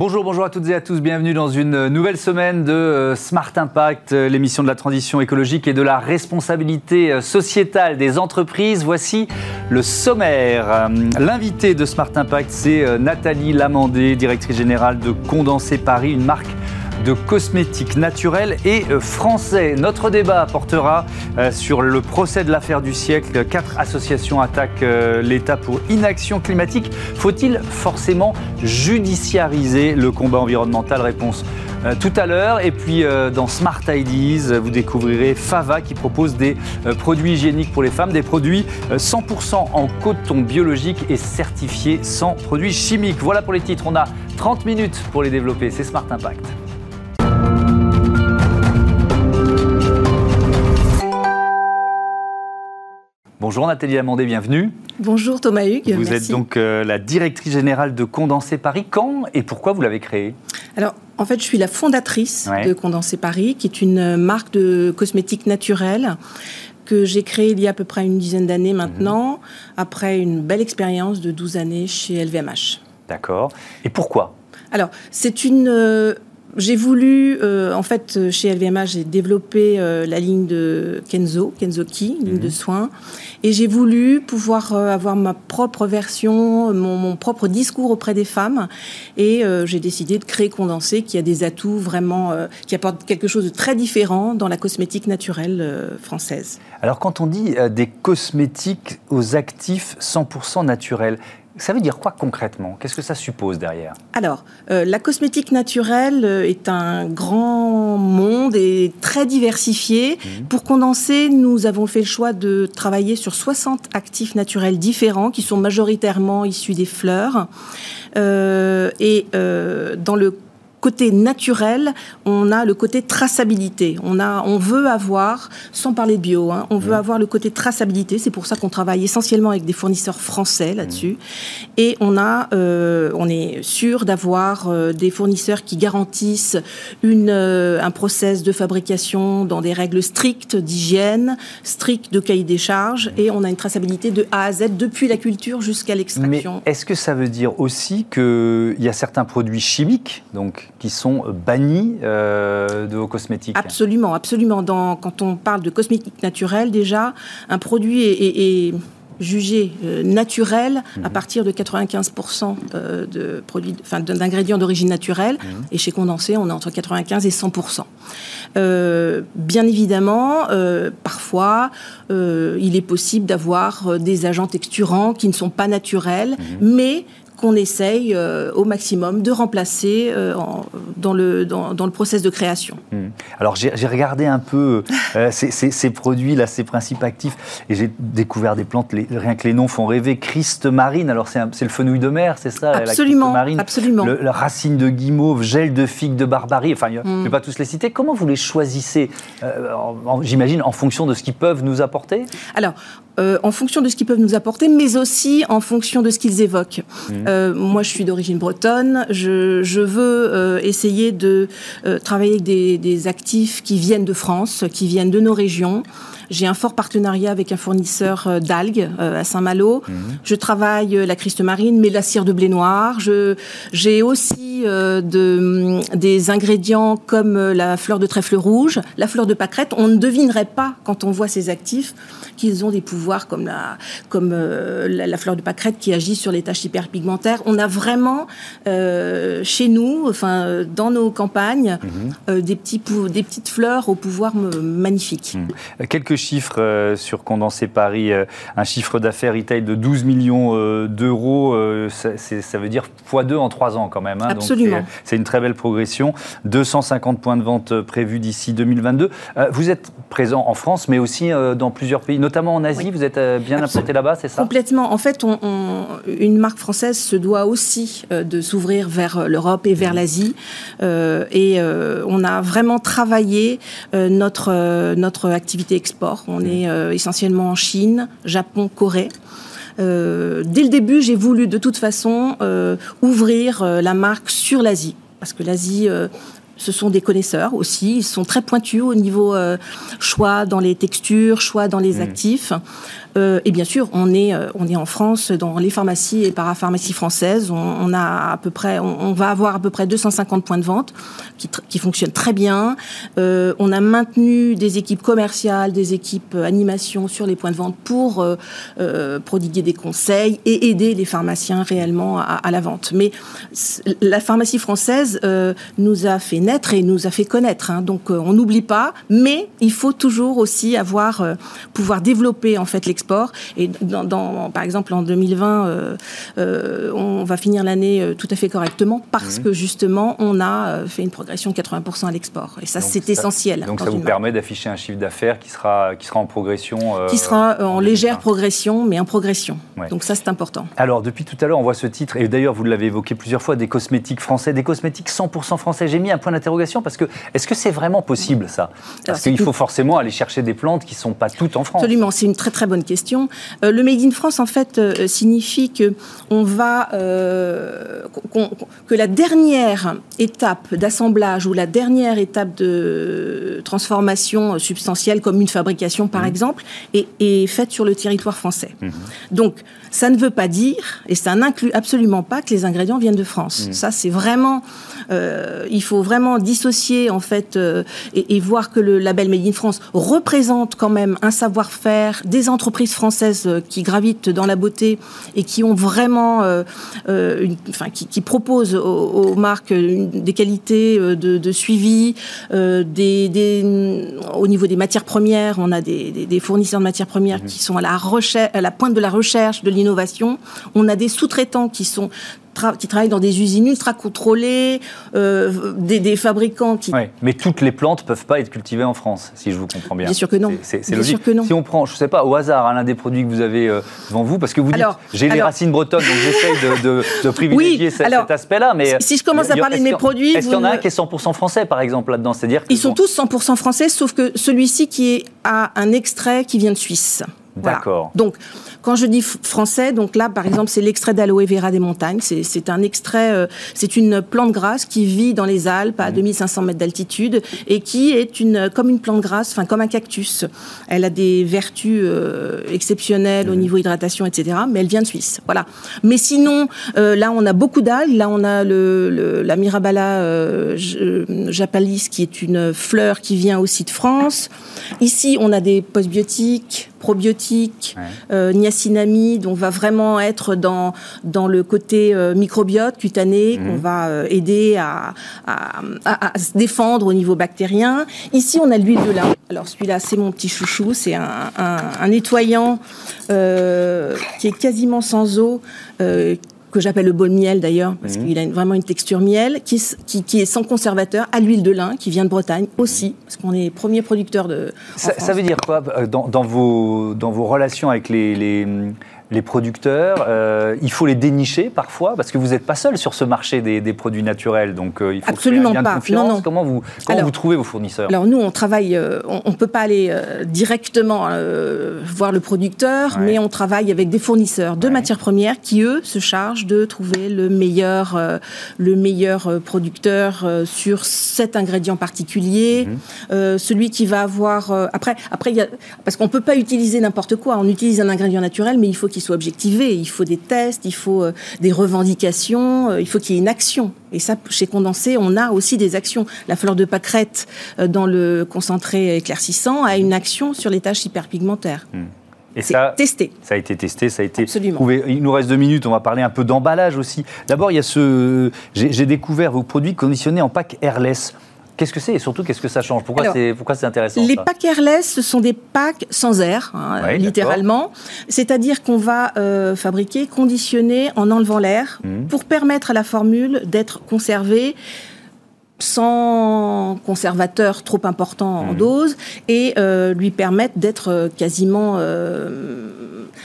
Bonjour, bonjour à toutes et à tous. Bienvenue dans une nouvelle semaine de euh, Smart Impact, euh, l'émission de la transition écologique et de la responsabilité euh, sociétale des entreprises. Voici le sommaire. L'invité de Smart Impact, c'est Nathalie Lamandé, directrice générale de Condensé Paris, une marque de cosmétiques naturels et euh, français. Notre débat portera euh, sur le procès de l'affaire du siècle. Quatre associations attaquent euh, l'État pour inaction climatique. Faut-il forcément judiciariser le combat environnemental? Réponse tout à l'heure. Et puis dans Smart Ideas, vous découvrirez Fava qui propose des produits hygiéniques pour les femmes, des produits 100% en coton biologique et certifiés sans produits chimiques. Voilà pour les titres. On a 30 minutes pour les développer. C'est Smart Impact. Bonjour Nathalie Amandé, bienvenue. Bonjour Thomas Hugues. Vous êtes donc euh, la directrice générale de Condensé Paris. Quand et pourquoi vous l'avez créé Alors, en fait, je suis la fondatrice de Condensé Paris, qui est une marque de cosmétiques naturels que j'ai créée il y a à peu près une dizaine d'années maintenant, mhm. après une belle expérience de 12 années chez LVMH. D'accord. Et pourquoi? Alors, c'est une euh, j'ai voulu, euh, en fait, chez LVMH, j'ai développé euh, la ligne de Kenzo, Kenzoki, ligne de mhm. soins, et j'ai voulu pouvoir euh, avoir ma propre version, mon, propre discours auprès des femmes, et j'ai décidé de créer Condensé, qui a des atouts vraiment, qui apporte quelque chose de très différent dans la cosmétique naturelle française. Alors, quand on dit des cosmétiques aux actifs 100% naturels, ça veut dire quoi concrètement? Qu'est-ce que ça suppose derrière? Alors, euh, la cosmétique naturelle euh, est un grand monde et très diversifié. Mhm. Pour condenser, nous avons fait le choix de travailler sur 60 actifs naturels différents qui sont majoritairement issus des fleurs. Euh, et dans le côté naturel, on a le côté traçabilité. On, a, on veut avoir, sans parler de bio, hein, on veut mmh. avoir le côté traçabilité. C'est pour ça qu'on travaille essentiellement avec des fournisseurs français là-dessus. Mmh. Et on, a, euh, on est sûr d'avoir euh, des fournisseurs qui garantissent une, euh, un process de fabrication dans des règles strictes d'hygiène, strictes de cahier des charges. Mmh. Et on a une traçabilité de A à Z depuis la culture jusqu'à l'extraction. Mais est-ce que ça veut dire aussi qu'il y a certains produits chimiques, donc qui sont bannis euh, de vos cosmétiques Absolument, absolument. Dans, quand on parle de cosmétiques naturels, déjà, un produit est, jugé euh, naturel à mhm. partir de 95% euh, de produits, enfin, d'ingrédients d'origine naturelle. Mhm. Et chez Condensé, on est entre 95 et 100%. bien évidemment, parfois, il est possible d'avoir des agents texturants qui ne sont pas naturels, mhm. mais qu'on essaye euh, au maximum de remplacer euh, dans, le, dans, le process de création. Hmm. Alors j'ai regardé un peu euh, ces, produits-là, ces principes actifs, et j'ai découvert des plantes, rien que les noms font rêver. Christ marine, alors c'est le fenouil de mer, c'est ça Absolument, la marine, absolument. la racine de guimauve, gel de figue de barbarie, enfin je ne hmm. vais pas tous les citer. Comment vous les choisissez J'imagine en fonction de ce qu'ils peuvent nous apporter? Alors, en fonction de ce qu'ils peuvent nous apporter, mais aussi en fonction de ce qu'ils évoquent. Hmm. Euh, moi, je suis d'origine bretonne. Je, veux euh, essayer de euh, travailler avec des, actifs qui viennent de France, qui viennent de nos régions. J'ai un fort partenariat avec un fournisseur d'algues à Saint-Malo. Mhm. Je travaille la criste marine, mais la cire de blé noir. J'ai aussi de, des ingrédients comme la fleur de trèfle rouge, la fleur de pâquerette. On ne devinerait pas, quand on voit ces actifs, qu'ils ont des pouvoirs comme la, comme, la, fleur de pâquerette qui agit sur les taches hyperpigmentées on a vraiment euh, chez nous, enfin dans nos campagnes, mhm. euh, des, petits des petites fleurs au pouvoir magnifique. Mhm. Quelques chiffres euh, sur Condensé Paris. un chiffre d'affaires retail de 12 millions d'euros, ça, veut dire x2 en 3 ans quand même. Hein. Absolument. C'est une très belle progression. 250 points de vente prévus d'ici 2022. vous êtes présent en France, mais aussi dans plusieurs pays, notamment en Asie. Vous êtes bien implanté là-bas, c'est ça? Complètement. En fait, une marque française se doit aussi euh, de s'ouvrir vers euh, l'Europe et vers l'Asie. Euh, et on a vraiment travaillé notre, notre activité export. On est essentiellement en Chine, Japon, Corée. dès le début, j'ai voulu de toute façon ouvrir la marque sur l'Asie, parce que l'Asie ce sont des connaisseurs aussi. Ils sont très pointus au niveau choix dans les textures, choix dans les mmh. actifs. Euh, et bien sûr, on est, euh, on est en France, dans les pharmacies et parapharmacies françaises. On, a à peu près, on, va avoir à peu près 250 points de vente qui, qui fonctionnent très bien. Euh, on a maintenu des équipes commerciales, des équipes animation sur les points de vente pour prodiguer des conseils et aider les pharmaciens réellement à, la vente. Mais la pharmacie française nous a fait naître et nous a fait connaître. Hein. donc on n'oublie pas, mais il faut toujours aussi avoir pouvoir développer en fait Et dans, par exemple, en 2020, euh, euh, on va finir l'année euh, tout à fait correctement parce mhm. que justement, on a fait une progression de 80% à l'export. Et ça, c'est essentiel. Donc ça vous permet d'afficher un chiffre d'affaires qui sera, qui sera en progression Qui sera en, légère progression, mais en progression. Donc ça, c'est important. Alors, depuis tout à l'heure, on voit ce titre, et d'ailleurs, vous l'avez évoqué plusieurs fois, des cosmétiques français, des cosmétiques 100% français. J'ai mis un point d'interrogation parce que est-ce que c'est vraiment possible, ça? Parce qu'il faut forcément aller chercher des plantes qui ne sont pas toutes en France. Absolument, c'est une très très bonne question. Euh, le Made in France, en fait, euh, signifie que on va euh, que la dernière étape d'assemblage ou la dernière étape de transformation substantielle, comme une fabrication par mmh. exemple, est, faite sur le territoire français. Mmh. Donc, ça ne veut pas dire, et ça n'inclut absolument pas que les ingrédients viennent de France. Mmh. Ça, c'est vraiment, il faut vraiment dissocier en fait et, et, voir que le label Made in France représente quand même un savoir-faire des entreprises françaises euh, qui gravitent dans la beauté et qui ont vraiment, euh, euh, une, enfin, qui, proposent aux, marques des qualités de, suivi, des, au niveau des matières premières, on a des, fournisseurs de matières premières mhm. qui sont à la, recherche, à la pointe de la recherche, de l'innovation. On a des sous-traitants qui sont qui travaillent dans des usines ultra contrôlées, euh, des, fabricants qui. Oui, mais toutes les plantes peuvent pas être cultivées en France, si je vous comprends bien. Bien sûr que non. C'est logique. Sûr que non. Si on prend, je sais pas, au hasard, hein, l'un des produits que vous avez euh, devant vous, parce que vous dites, j'ai les racines bretonnes, donc j'essaye de, de, privilégier cet, aspect-là. Mais si je commence à parler de mes produits, est-ce qu'il y en a un qui est 100% français, par exemple, là-dedans? C'est-à-dire ils sont tous 100% français, sauf que celui-ci qui a un extrait qui vient de Suisse. D'accord. Donc, quand je dis français, donc là, par exemple, c'est l'extrait d'aloe vera des montagnes. C'est un extrait, euh, c'est une plante grasse qui vit dans les Alpes à 2500 mmh. mètres d'altitude et qui est une, comme une plante grasse, enfin comme un cactus. Elle a des vertus euh, exceptionnelles au mmh. niveau hydratation, etc. Mais elle vient de Suisse. Voilà. Mais sinon, euh, là, on a beaucoup d'algues. Là, on a le, la Mirabala japalis, qui est une fleur qui vient aussi de France. Ici, on a des postbiotiques, probiotiques, ouais niacinamide, on va vraiment être dans, dans le côté euh, microbiote cutané, mhm. qu'on va euh, aider à, à, se défendre au niveau bactérien. Ici, on a l'huile de lin. Alors celui-là, c'est mon petit chouchou, c'est un, un, nettoyant euh, qui est quasiment sans eau, que j'appelle le bol miel d'ailleurs, parce mhm. qu'il a vraiment une texture miel, qui, qui, qui, est sans conservateur, à l'huile de lin, qui vient de Bretagne aussi, parce qu'on est premier producteur de. Ça, ça, veut dire quoi dans, dans, vos, dans vos relations avec les, les les producteurs, euh, il faut les dénicher parfois parce que vous n'êtes pas seul sur ce marché des, produits naturels, donc euh, il faut absolument un pas. confiance. Non, non. Comment vous comment vous trouvez vos fournisseurs? Alors nous, on travaille, euh, on, ne peut pas aller directement voir le producteur, mais on travaille avec des fournisseurs de matières premières qui eux se chargent de trouver le meilleur, le meilleur producteur sur cet ingrédient particulier, mhm. celui qui va avoir après après y a, parce qu'on peut pas utiliser n'importe quoi. On utilise un ingrédient naturel, mais il faut qu'il soit objectivé. Il faut des tests, il faut euh, des revendications, euh, il faut qu'il y ait une action. Et ça, chez Condensé, on a aussi des actions. La fleur de pâquerette euh, dans le concentré éclaircissant a une action sur les taches hyperpigmentaires. Hmm. Et ça, testé. Ça a été testé, ça a été prouvé. Il nous reste deux minutes, on va parler un peu d'emballage aussi. D'abord, il y a ce. J'ai découvert vos produits conditionnés en pack airless. Qu'est-ce que c'est et surtout qu'est-ce que ça change? Pourquoi c'est intéressant Les packs airless, ce sont des packs sans air, hein, littéralement. C'est-à-dire qu'on va euh, fabriquer, conditionner en enlevant l'air mmh. pour permettre à la formule d'être conservée sans conservateur trop important en mmh. dose et euh, lui permettre d'être euh, quasiment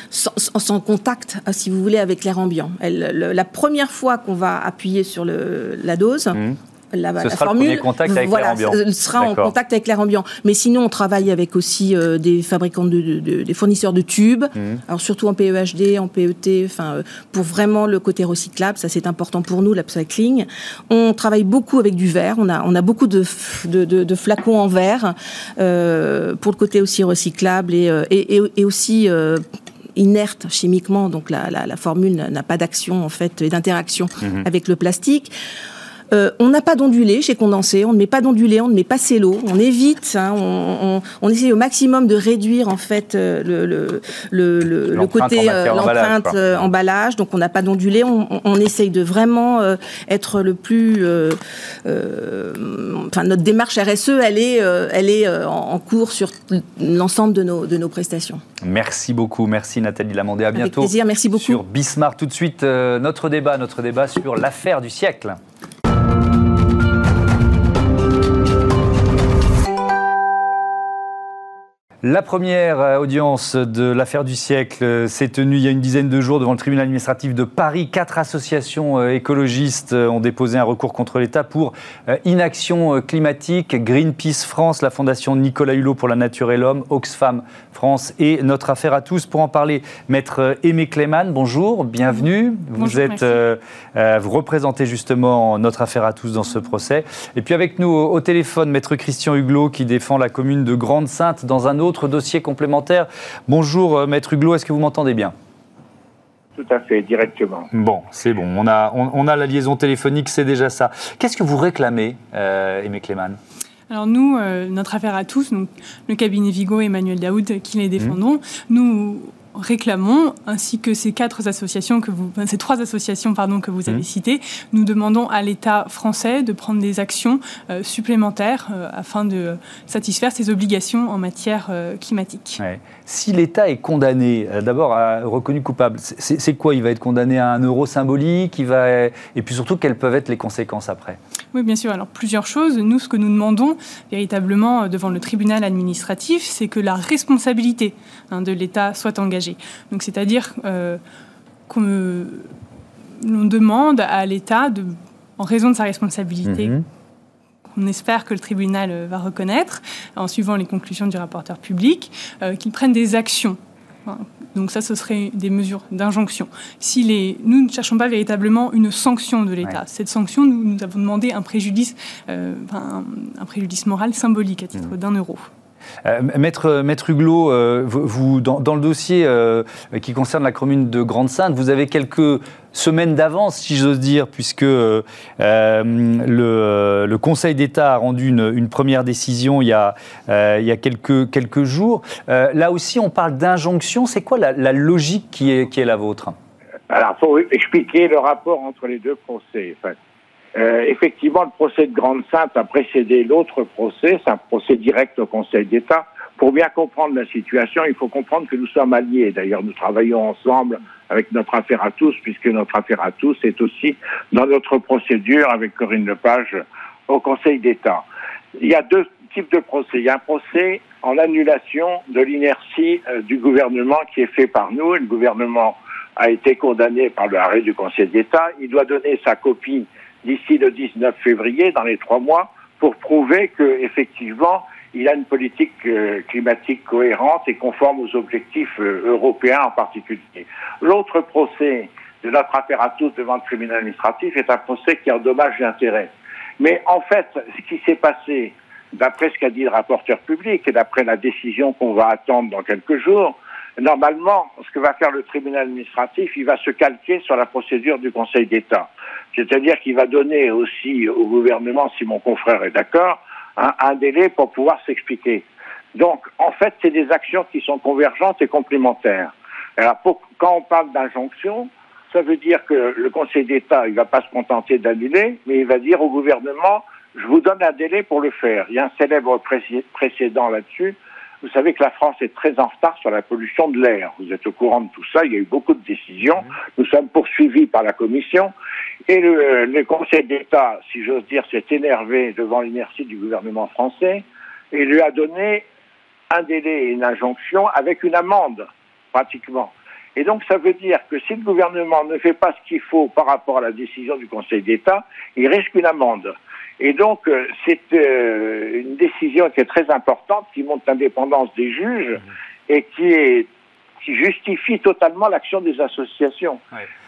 sans, contact, si vous voulez, avec l'air ambiant. la première fois qu'on va appuyer sur le, la dose, mmh la, Ce sera formule, le contact avec voilà, sera en contact avec l'air ambiant. Mais sinon, on travaille avec aussi des fabricants de, des fournisseurs de tubes, mmh. alors surtout en PEHD, en PET, enfin pour vraiment le côté recyclable, ça c'est important pour nous l'upcycling. On travaille beaucoup avec du verre, on a on a beaucoup de de, flacons en verre pour le côté aussi recyclable et et, et, aussi inerte chimiquement, donc la, la, formule n'a pas d'action en fait et d'interaction mhm. avec le plastique. Euh, on n'a pas d'ondulé chez Condensé, on ne met pas d'ondulé, on ne met pas cello, on évite, hein, on, on, essaie au maximum de réduire en fait euh, le, le, le, le côté euh, l'empreinte emballage, donc on n'a pas d'ondulé, on, on, essaye de vraiment être le plus, enfin notre démarche RSE, elle est, elle est en cours sur l'ensemble de nos, de nos prestations. Merci beaucoup, merci Nathalie Lamandé, à bientôt. Avec plaisir, merci beaucoup. Sur Bismarck, tout de suite notre débat, notre débat sur l'affaire du siècle. La première euh, audience de l'affaire du siècle euh, s'est tenue il y a une dizaine de jours devant le tribunal administratif de Paris. Quatre associations euh, écologistes ont déposé un recours contre l'État pour inaction climatique. Greenpeace France, la Fondation Nicolas Hulot pour la nature et l'homme, Oxfam France et notre affaire à tous. Pour en parler, maître Aimé Cléman, bonjour, bienvenue. vous êtes, vous représentez justement notre affaire à tous dans ce procès. Et puis avec nous au, au téléphone, maître Christian Huglot qui défend la commune de Grande-Sainte dans un autre dossier complémentaire. Bonjour euh, Maître Huglot, est-ce que vous m'entendez bien? Tout à fait, directement. Bon, c'est bon. On a, on, a la liaison téléphonique, c'est déjà ça. Qu'est-ce que vous réclamez, euh, Aimé Cléman alors nous, euh, notre affaire à tous, donc le cabinet Vigo et Emmanuel Daoud qui les défendront, mmh. nous réclamons, ainsi que ces quatre associations que vous, ces trois associations pardon que vous avez mmh. citées, nous demandons à l'État français de prendre des actions euh, supplémentaires euh, afin de satisfaire ses obligations en matière euh, climatique. Si l'État est condamné, d'abord reconnu coupable, c'est quoi? Il va être condamné à un euro symbolique, il va et puis surtout quelles peuvent être les conséquences après? Oui, bien sûr. Alors plusieurs choses. Nous, ce que nous demandons véritablement devant le tribunal administratif, c'est que la responsabilité hein, de l'État soit engagée donc c'est-à-dire euh, qu'on demande à l'État, en raison de sa responsabilité, mhm. on espère que le tribunal euh, va reconnaître, en suivant les conclusions du rapporteur public, euh, qu'il prenne des actions. Donc ça, ce serait des mesures d'injonction. Si les, nous ne cherchons pas véritablement une sanction de l'État. Cette sanction, nous, nous, avons demandé un préjudice, un, préjudice moral symbolique à titre mhm. d'un euro. Euh, maître, Maître Huglot, euh, vous, dans, le dossier euh, qui concerne la commune de Grande-Sainte, vous avez quelques semaines d'avance, si j'ose dire, puisque le, Conseil d'État a rendu une, première décision il y a, quelques, jours. là aussi, on parle d'injonction. C'est quoi la, logique qui est, qui est la vôtre? Alors, il faut expliquer le rapport entre les deux procès. Euh, effectivement, le procès de Grande-Sainte a précédé l'autre procès, c'est un procès direct au Conseil d'État. Pour bien comprendre la situation, il faut comprendre que nous sommes alliés. D'ailleurs, nous travaillons ensemble avec notre affaire à tous, puisque notre affaire à tous est aussi dans notre procédure avec Corinne Lepage au Conseil d'État. Il y a deux types de procès. Il y a un procès en annulation de l'inertie euh, du gouvernement qui est fait par nous. Le gouvernement a été condamné par l'arrêt du Conseil d'État. Il doit donner sa copie d'ici le 19 février, dans les trois mois, pour prouver qu'effectivement, il a une politique euh, climatique cohérente et conforme aux objectifs euh, européens en particulier. L'autre procès de notre affaire à tous devant le tribunal administratif est un procès qui a un dommage d'intérêt. Mais en fait, ce qui s'est passé, d'après ce qu'a dit le rapporteur public et d'après la décision qu'on va attendre dans quelques jours, normalement, ce que va faire le tribunal administratif, il va se calquer sur la procédure du Conseil d'État. C'est-à-dire qu'il va donner aussi au gouvernement, si mon confrère est d'accord, un, délai pour pouvoir s'expliquer. Donc, en fait, c'est des actions qui sont convergentes et complémentaires. Alors, quand on parle d'injonction, ça veut dire que le Conseil d'État, il ne va pas se contenter d'annuler, mais il va dire au gouvernement, je vous donne un délai pour le faire. Il y a un célèbre précédent là-dessus, vous savez que la France est très en retard sur la pollution de l'air. Vous êtes au courant de tout ça. Il y a eu beaucoup de décisions. Nous sommes poursuivis par la Commission. Et le, Conseil d'État, si j'ose dire, s'est énervé devant l'inertie du gouvernement français et lui a donné un délai et une injonction avec une amende, pratiquement. Et donc, ça veut dire que si le gouvernement ne fait pas ce qu'il faut par rapport à la décision du Conseil d'État, il risque une amende. Et donc, euh, c'est euh, une décision qui est très importante, qui montre l'indépendance des juges et qui est qui justifie totalement l'action des associations.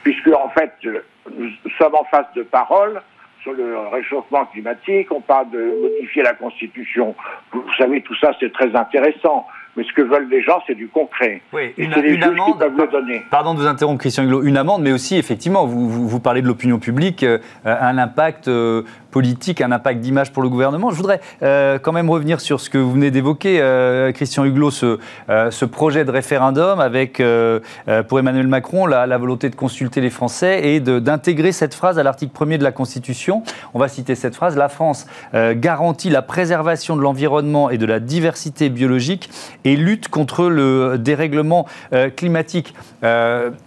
Puisque, en fait, nous sommes en face de paroles sur le réchauffement climatique, on parle de modifier la Constitution. Vous savez, tout ça, c'est très intéressant. Mais ce que veulent les gens, c'est du concret. Oui, une, une amende. Le donner. Pardon de vous interrompre, Christian Hulot. Une amende, mais aussi, effectivement, vous, vous, parlez de l'opinion publique, euh, un impact euh, politique, un impact d'image pour le gouvernement. Je voudrais euh, quand même revenir sur ce que vous venez d'évoquer, Christian Huglot, ce, ce, projet de référendum avec, pour Emmanuel Macron, la, volonté de consulter les Français et d'intégrer cette phrase à l'article 1er de la Constitution. On va citer cette phrase. La France garantit la préservation de l'environnement et de la diversité biologique et lutte contre le dérèglement climatique.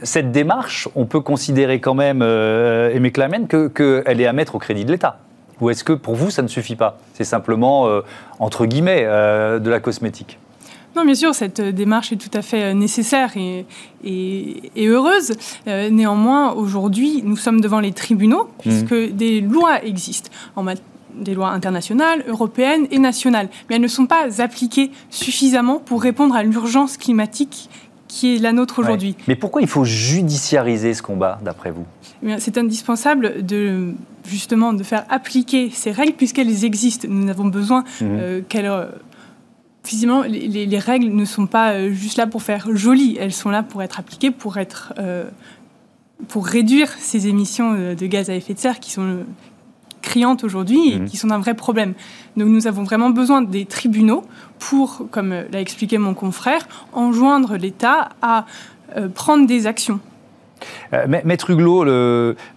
cette démarche, on peut considérer quand même, Aimé Clamène, qu'elle est à mettre au crédit de l'État. Ou est-ce que pour vous, ça ne suffit pas? C'est simplement, euh, entre guillemets, euh, de la cosmétique non, bien sûr, cette démarche est tout à fait euh, nécessaire et, heureuse. néanmoins, aujourd'hui, nous sommes devant les tribunaux, mmh. puisque des lois existent, en des lois internationales, européennes et nationales, mais elles ne sont pas appliquées suffisamment pour répondre à l'urgence climatique qui est la nôtre aujourd'hui. Mais pourquoi il faut judiciariser ce combat, d'après vous? Eh C'est indispensable de justement de faire appliquer ces règles puisqu'elles existent. Nous n'avons besoin mmh. euh, qu'elles euh, Finalement, les, règles ne sont pas euh, juste là pour faire joli, elles sont là pour être appliquées, pour être, pour réduire ces émissions de gaz à effet de serre qui sont criantes aujourd'hui et mmh. qui sont un vrai problème. Donc nous avons vraiment besoin des tribunaux pour, comme l'a expliqué mon confrère, enjoindre l'État à prendre des actions euh, Maître Huglot,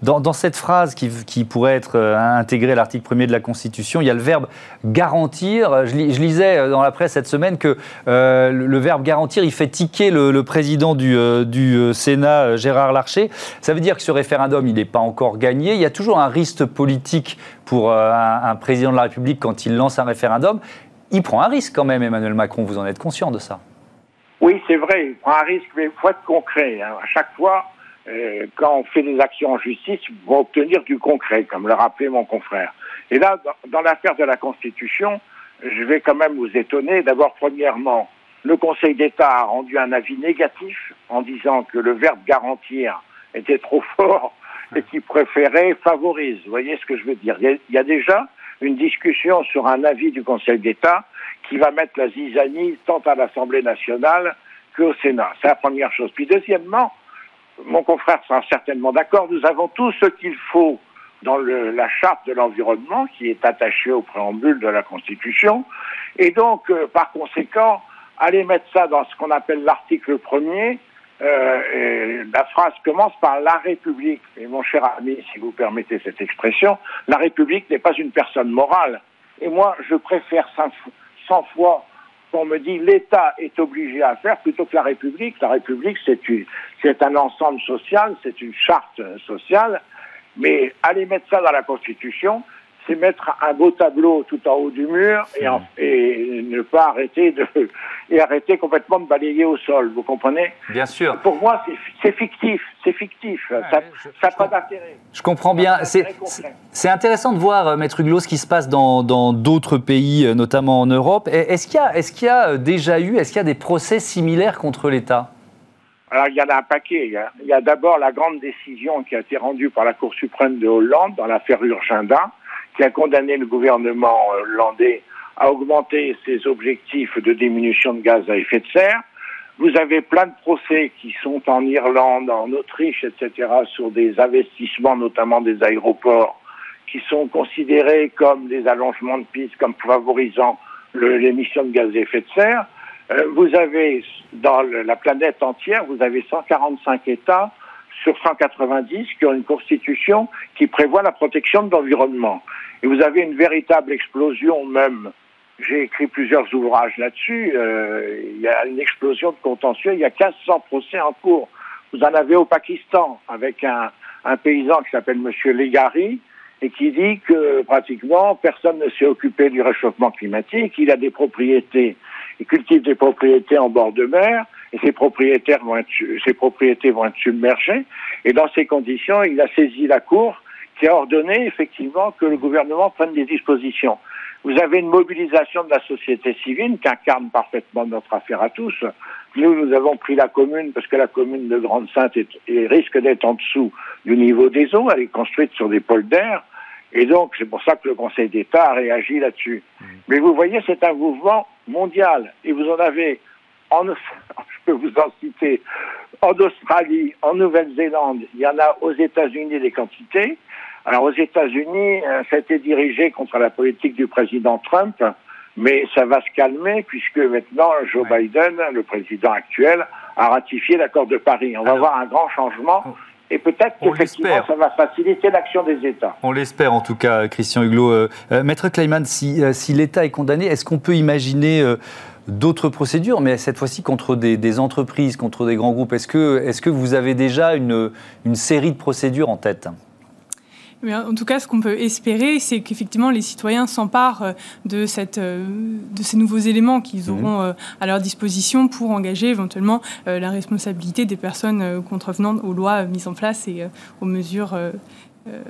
dans, cette phrase qui, pourrait être euh, intégrée à l'article 1er de la Constitution, il y a le verbe garantir. Je, lisais euh, dans la presse cette semaine que le, verbe garantir, il fait tiquer le, président du, Sénat, Gérard Larcher. Ça veut dire que ce référendum, il n'est pas encore gagné. Il y a toujours un risque politique pour un, président de la République quand il lance un référendum. Il prend un risque quand même, Emmanuel Macron. Vous en êtes conscient de ça? Oui, c'est vrai, il prend un risque, mais il faut être concret. Hein. À chaque fois, euh, quand on fait des actions en justice, pour obtenir du concret, comme le rappelait mon confrère. Et là, dans, l'affaire de la Constitution, je vais quand même vous étonner. D'abord, premièrement, le Conseil d'État a rendu un avis négatif en disant que le verbe garantir était trop fort et qu'il préférait favorise. Vous voyez ce que je veux dire? Il y, a, déjà une discussion sur un avis du Conseil d'État qui va mettre la zizanie tant à l'Assemblée nationale qu'au Sénat. C'est la première chose. Puis deuxièmement, mon confrère sera certainement d'accord, nous avons tout ce qu'il faut dans la charte de l'environnement qui est attachée au préambule de la Constitution. Et donc, euh, par conséquent, aller mettre ça dans ce qu'on appelle l'article premier, euh, la phrase commence par la République. Et mon cher ami, si vous permettez cette expression, la République n'est pas une personne morale. Et moi, je préfère 100 fois qu'on me dit l'État est obligé à faire plutôt que la République. La République, c'est un ensemble social, c'est une charte sociale, mais aller mettre ça dans la Constitution, c'est mettre un beau tableau tout en haut du mur et, et, ne pas arrêter de et arrêter complètement de balayer au sol. Vous comprenez? Bien sûr. Pour moi, c'est fictif. C'est fictif. ça n'a pas d'intérêt. Je comprends bien. C'est intéressant de voir, euh, Maître Huglot, ce qui se passe dans d'autres pays, euh, notamment en Europe. Est-ce qu'il y, est qu'il y, a euh, déjà eu, est-ce qu'il y a des procès similaires contre l'État? Alors, il y en a un paquet. Il y a, a d'abord la grande décision qui a été rendue par la Cour suprême de Hollande dans l'affaire Urgenda, qui a condamné le gouvernement hollandais à augmenter ses objectifs de diminution de gaz à effet de serre. Vous avez plein de procès qui sont en Irlande, en Autriche, etc., sur des investissements, notamment des aéroports, qui sont considérés comme des allongements de pistes, comme favorisant l'émission de gaz à effet de serre. Euh, vous avez, dans la planète entière, vous avez 145 États sur 190 qui ont une constitution qui prévoit la protection de l'environnement. Et vous avez une véritable explosion même. J'ai écrit plusieurs ouvrages là-dessus. Euh, il y a une explosion de contentieux. Il y a 1500 procès en cours. Vous en avez au Pakistan avec un, un paysan qui s'appelle Monsieur Legari et qui dit que pratiquement personne ne s'est occupé du réchauffement climatique. Il a des propriétés, il cultive des propriétés en bord de mer et ses propriétaires vont être, ses propriétés vont être submergées. Et dans ces conditions, il a saisi la Cour qui a ordonné effectivement que le gouvernement prenne des dispositions. Vous avez une mobilisation de la société civile qui incarne parfaitement notre affaire à tous. Nous, nous avons pris la commune parce que la commune de Grande-Sainte risque d'être en dessous du niveau des eaux. Elle est construite sur des pôles d'air. Et donc, c'est pour ça que le Conseil d'État a réagi là-dessus. Mmh. Mais vous voyez, c'est un mouvement mondial. Et vous en avez en, je peux vous en citer, en Australie, en Nouvelle-Zélande, il y en a aux États-Unis des quantités. Alors aux États-Unis, euh, ça a été dirigé contre la politique du président Trump, mais ça va se calmer puisque maintenant Joe Biden, le président actuel, a ratifié l'accord de Paris. On va voir un grand changement. Et peut-être qu'effectivement, ça va faciliter l'action des États. On l'espère en tout cas, Christian Huglot. Euh, euh, Maître Kleiman, si, si l'État est condamné, est-ce qu'on peut imaginer d'autres procédures, mais cette fois-ci contre des, entreprises, contre des grands groupes Est-ce que, est que vous avez déjà une, une série de procédures en tête? En tout cas, ce qu'on peut espérer, c'est qu'effectivement les citoyens s'emparent euh, de, cette, euh, de ces nouveaux éléments qu'ils mhm. auront euh, à leur disposition pour engager éventuellement la responsabilité des personnes contrevenantes aux lois mises en place et aux mesures euh,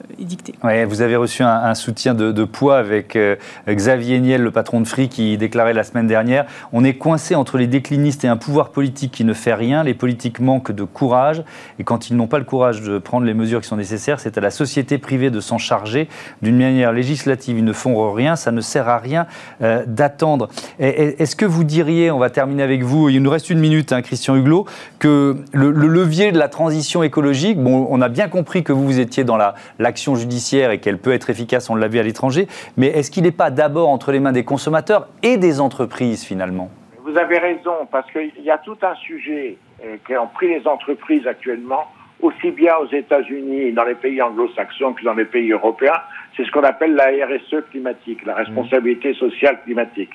ouais, vous avez reçu un, soutien de, poids avec euh, Xavier Niel, le patron de Free, qui déclarait la semaine dernière On est coincé entre les déclinistes et un pouvoir politique qui ne fait rien. Les politiques manquent de courage. Et quand ils n'ont pas le courage de prendre les mesures qui sont nécessaires, c'est à la société privée de s'en charger. D'une manière législative, ils ne font rien. Ça ne sert à rien euh, d'attendre. Est-ce que vous diriez, on va terminer avec vous, il nous reste une minute, hein, Christian Huglot, que le, le levier de la transition écologique, bon, on a bien compris que vous, vous étiez dans la l'action judiciaire et qu'elle peut être efficace, on l'a vu à l'étranger, mais est-ce qu'il n'est pas d'abord entre les mains des consommateurs et des entreprises finalement? Vous avez raison, parce qu'il y a tout un sujet euh, qui ont pris les entreprises actuellement, aussi bien aux États-Unis, dans les pays anglo-saxons que dans les pays européens, c'est ce qu'on appelle la RSE climatique, la responsabilité sociale climatique.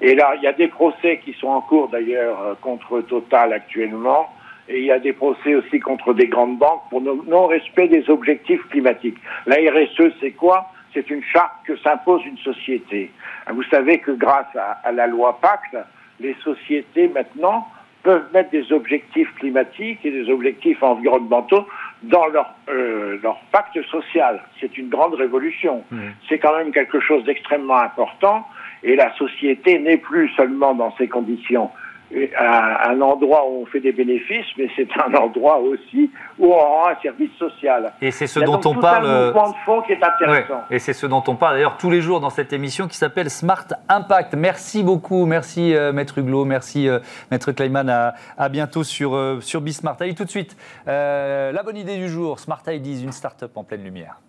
Et là, il y a des procès qui sont en cours d'ailleurs euh, contre Total actuellement, et il y a des procès aussi contre des grandes banques pour non-respect des objectifs climatiques. La RSE, c'est quoi? C'est une charte que s'impose une société. Vous savez que grâce à, la loi Pacte, les sociétés maintenant peuvent mettre des objectifs climatiques et des objectifs environnementaux dans leur, euh, leur pacte social. C'est une grande révolution. Mmh. C'est quand même quelque chose d'extrêmement important et la société n'est plus seulement dans ces conditions un, endroit où on fait des bénéfices, mais c'est un endroit aussi où on rend un service social. Et c'est ce dont on parle. Un mouvement de fond qui est intéressant. et c'est ce dont on parle d'ailleurs tous les jours dans cette émission qui s'appelle Smart Impact. Merci beaucoup, merci euh, Maître Huglot, merci euh, Maître Kleiman. À, à, bientôt sur, euh, sur Bismart. Allez, tout de suite, la bonne idée du jour Smart Ideas, une start-up en pleine lumière.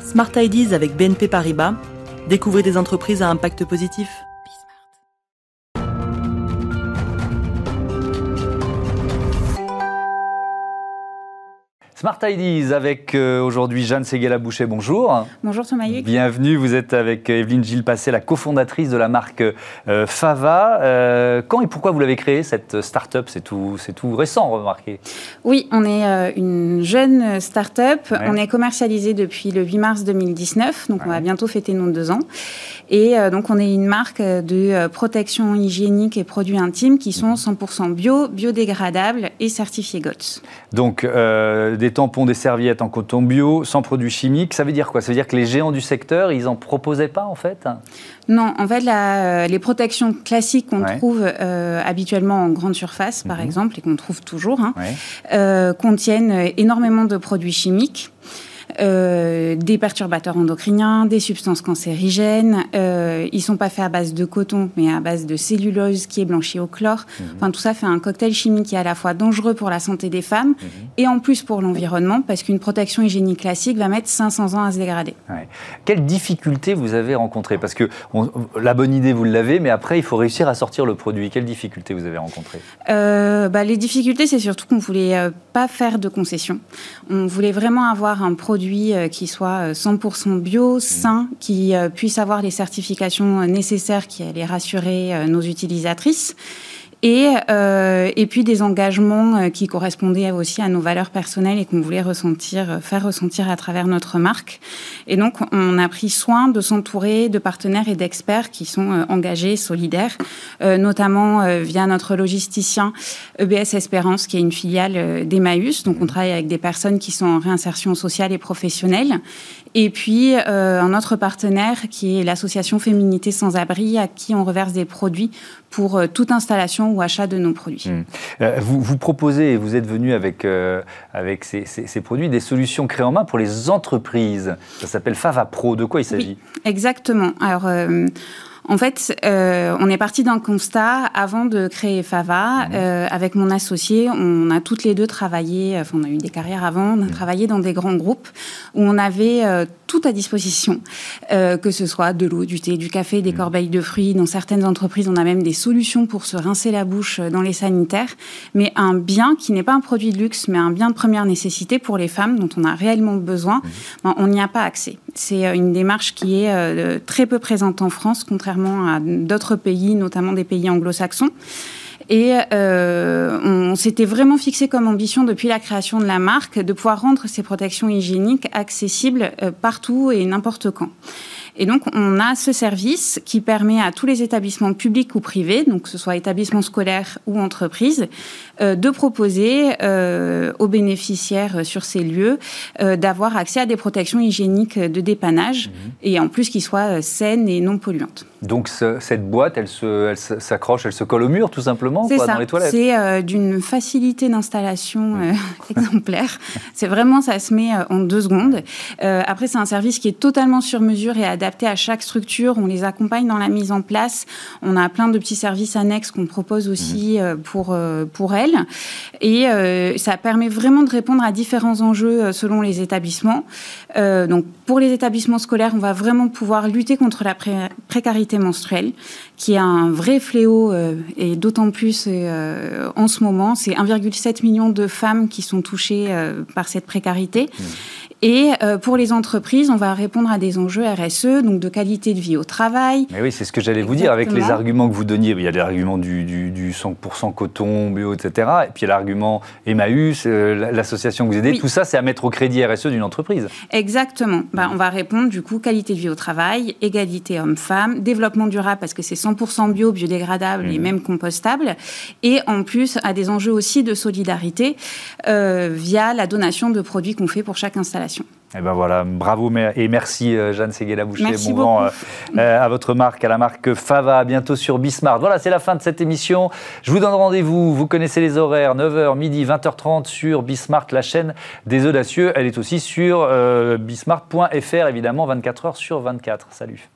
Smart Ideas avec BNP Paribas. Découvrez des entreprises à impact positif. Smart Ideas avec euh, aujourd'hui Jeanne Seguela-Boucher, bonjour. Bonjour Thomas. Bienvenue, vous êtes avec euh, Evelyne Gilles Passé, la cofondatrice de la marque euh, Fava. quand et pourquoi vous l'avez créée cette start-up? C'est tout, tout récent, remarquez. Oui, on est une jeune start-up. On est commercialisé depuis le 8 mars 2019, donc on va bientôt fêter nos deux ans. Et donc on est une marque de protection hygiénique et produits intimes qui sont 100% bio, biodégradables et certifiés GOTS. Donc des des tampons, des serviettes en coton bio, sans produits chimiques. Ça veut dire quoi? Ça veut dire que les géants du secteur, ils n'en proposaient pas en fait? Non, en fait, la, les protections classiques qu'on trouve euh, habituellement en grande surface, par mhm. exemple, et qu'on trouve toujours, hein, euh, contiennent énormément de produits chimiques. Euh, des perturbateurs endocriniens, des substances cancérigènes. Euh, ils sont pas faits à base de coton, mais à base de cellulose qui est blanchie au chlore. Mhm. Enfin, tout ça fait un cocktail chimique qui est à la fois dangereux pour la santé des femmes mhm. et en plus pour l'environnement, parce qu'une protection hygiénique classique va mettre 500 ans à se dégrader. Quelles difficultés vous avez rencontrées? Parce que la bonne idée, vous l'avez, mais après, il faut réussir à sortir le produit. Quelles difficultés vous avez rencontrées? Euh, bah, Les difficultés, c'est surtout qu'on voulait euh, pas faire de concessions. On voulait vraiment avoir un produit euh, qui soit 100% euh, bio, sain, qui euh, puisse avoir les certifications nécessaires qui allaient rassurer nos utilisatrices Et, euh, et puis des engagements euh, qui correspondaient aussi à nos valeurs personnelles et qu'on voulait ressentir, faire ressentir à travers notre marque. Et donc, on a pris soin de s'entourer de partenaires et d'experts qui sont engagés, solidaires, notamment via notre logisticien EBS Espérance, qui est une filiale d'Emmaüs. Donc, on travaille avec des personnes qui sont en réinsertion sociale et professionnelle. Et puis, un autre partenaire qui est l'association Féminité sans abri, à qui on reverse des produits pour euh, toute installation ou achat de nos produits. Hmm. Euh, vous, vous, proposez, et vous êtes venu avec, euh, avec ces, produits, des solutions créées en main pour les entreprises. Ça s'appelle Fava Pro. De quoi il s'agit? Exactement. Alors, en fait, euh, on est parti d'un constat avant de créer Fava. Mmh. Euh, avec mon associé, on a toutes les deux travaillé, enfin, on a eu des carrières avant, on a mmh. travaillé dans des grands groupes où on avait euh, tout à disposition, que ce soit de l'eau, du thé, du café, des mmh. corbeilles de fruits. Dans certaines entreprises, on a même des solutions pour se rincer la bouche dans les sanitaires. Mais un bien qui n'est pas un produit de luxe, mais un bien de première nécessité pour les femmes dont on a réellement besoin, ben, on n'y a pas accès. C'est une démarche qui est très peu présente en France, contrairement à d'autres pays, notamment des pays anglo-saxons. Et euh, on s'était vraiment fixé comme ambition depuis la création de la marque de pouvoir rendre ces protections hygiéniques accessibles euh, partout et n'importe quand. Et donc, on a ce service qui permet à tous les établissements publics ou privés, donc que ce soit établissements scolaires ou entreprises, euh, de proposer euh, aux bénéficiaires sur ces lieux euh, d'avoir accès à des protections hygiéniques de dépannage mhm. et en plus qu'ils soient saines et non polluantes. Donc cette boîte, elle s'accroche, elle, elle, se colle au mur tout simplement quoi, dans les toilettes C'est d'une facilité d'installation exemplaire. C'est vraiment, ça se met en deux secondes. après, c'est un service qui est totalement sur mesure et adapté à chaque structure. On les accompagne dans la mise en place. On a plein de petits services annexes qu'on propose aussi mhm. pour, pour elles. Et euh, ça permet vraiment de répondre à différents enjeux euh, selon les établissements. Euh, donc, pour les établissements scolaires, on va vraiment pouvoir lutter contre la précarité menstruelle, qui est un vrai fléau, et d'autant plus en ce moment. C'est 1,7 million de femmes qui sont touchées par cette précarité. Mmh. Et euh, pour les entreprises, on va répondre à des enjeux RSE, donc de qualité de vie au travail. Mais oui, c'est ce que j'allais vous dire avec les arguments que vous donniez. Il y a l'argument du, du, 100% coton, bio, etc. Et puis il y a l'argument Emmaüs, euh, l'association que vous aidez. Tout ça, c'est à mettre au crédit RSE d'une entreprise. Exactement. Bah, on va répondre du coup qualité de vie au travail, égalité homme-femme, développement durable parce que c'est 100% bio, biodégradable et mmh. même compostable. Et en plus, à des enjeux aussi de solidarité euh, via la donation de produits qu'on fait pour chaque installation. Et eh ben voilà, bravo et merci euh, Jeanne. Bon vent euh, euh, à votre marque, à la marque Fava, bientôt sur Bismart. Voilà, c'est la fin de cette émission. Je vous donne rendez-vous, vous connaissez les horaires, 9h, midi, 20h30 sur Bismart, la chaîne des audacieux. Elle est aussi sur bismart.fr, évidemment, 24h sur 24. Salut.